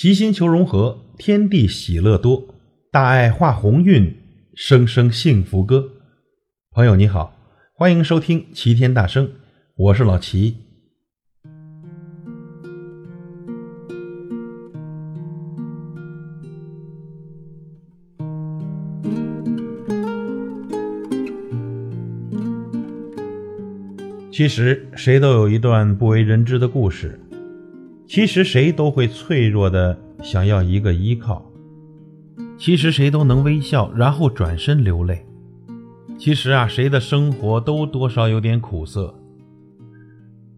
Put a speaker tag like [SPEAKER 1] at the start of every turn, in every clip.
[SPEAKER 1] 齐心求融合，天地喜乐多，大爱化鸿运，声声幸福歌。朋友你好，欢迎收听齐天大圣，我是老齐。其实，谁都有一段不为人知的故事。其实谁都会脆弱的想要一个依靠，其实谁都能微笑然后转身流泪，其实啊，谁的生活都多少有点苦涩。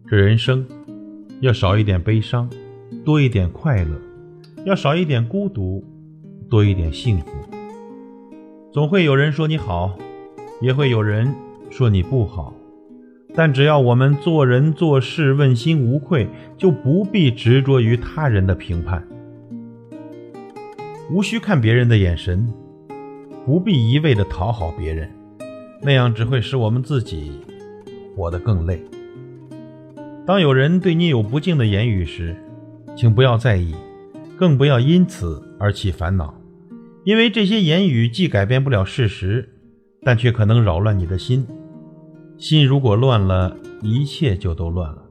[SPEAKER 1] 这人生要少一点悲伤，多一点快乐；要少一点孤独，多一点幸福。总会有人说你好，也会有人说你不好。但只要我们做人做事问心无愧，就不必执着于他人的评判，无需看别人的眼神，不必一味的讨好别人，那样只会使我们自己活得更累。当有人对你有不敬的言语时，请不要在意，更不要因此而起烦恼，因为这些言语既改变不了事实，但却可能扰乱你的心。心如果乱了，一切就都乱了。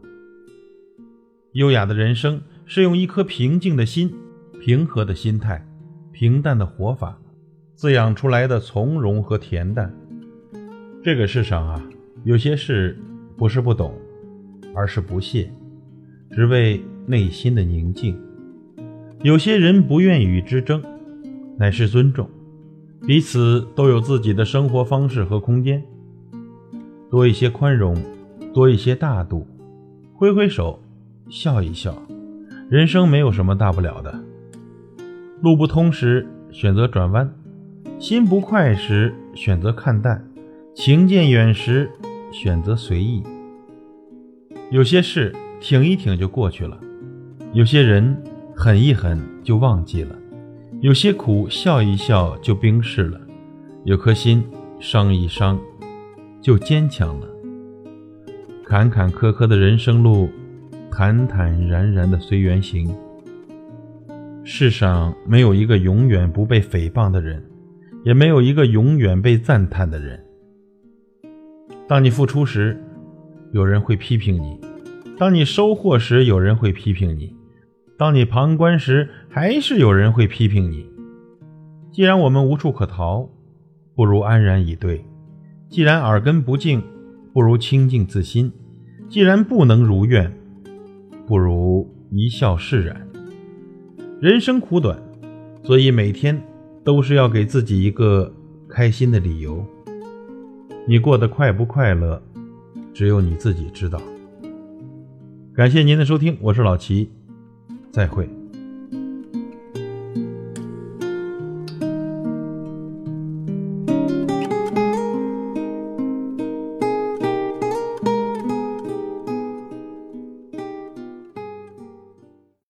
[SPEAKER 1] 优雅的人生是用一颗平静的心、平和的心态、平淡的活法滋养出来的从容和恬淡。这个世上啊，有些事不是不懂，而是不屑，只为内心的宁静；有些人不愿与之争，乃是尊重，彼此都有自己的生活方式和空间。多一些宽容，多一些大度，挥挥手，笑一笑，人生没有什么大不了的。路不通时选择转弯，心不快时选择看淡，情渐远时选择随意。有些事挺一挺就过去了，有些人狠一狠就忘记了，有些苦笑一笑就冰释了，有颗心伤一伤。就坚强了。坎坎坷坷的人生路，坦坦然然的随缘行。世上没有一个永远不被诽谤的人，也没有一个永远被赞叹的人。当你付出时，有人会批评你；当你收获时，有人会批评你；当你旁观时，还是有人会批评你。既然我们无处可逃，不如安然以对。既然耳根不净，不如清净自心；既然不能如愿，不如一笑释然。人生苦短，所以每天都是要给自己一个开心的理由。你过得快不快乐，只有你自己知道。感谢您的收听，我是老齐，再会。